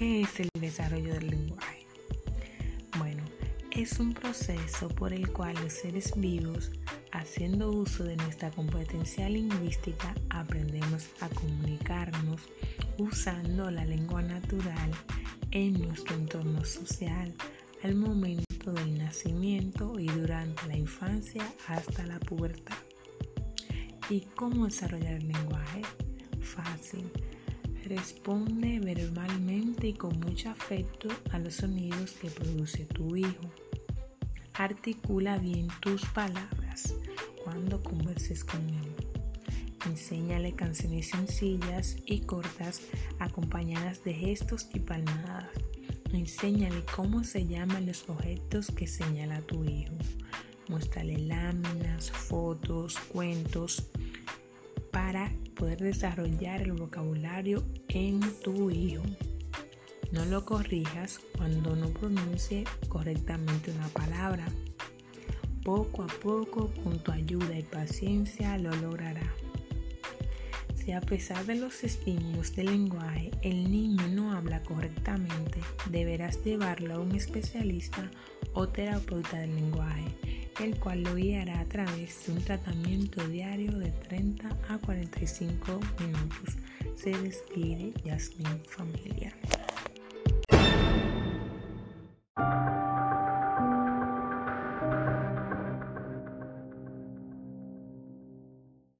¿Qué es el desarrollo del lenguaje? Bueno, es un proceso por el cual los seres vivos, haciendo uso de nuestra competencia lingüística, aprendemos a comunicarnos usando la lengua natural en nuestro entorno social al momento del nacimiento y durante la infancia hasta la pubertad. ¿Y cómo desarrollar el lenguaje? Fácil Responde verbalmente y con mucho afecto a los sonidos que produce tu hijo. Articula bien tus palabras cuando converses con él. Enséñale canciones sencillas y cortas acompañadas de gestos y palmadas. Enséñale cómo se llaman los objetos que señala tu hijo. Muéstrale láminas, fotos, cuentos para poder desarrollar el vocabulario en tu hijo. No lo corrijas cuando no pronuncie correctamente una palabra. Poco a poco, con tu ayuda y paciencia, lo logrará. Si a pesar de los estímulos del lenguaje el niño no habla correctamente, deberás llevarlo a un especialista o terapeuta del lenguaje el cual lo guiará a través de un tratamiento diario de 30 a 45 minutos. Se despide Jasmine Familia.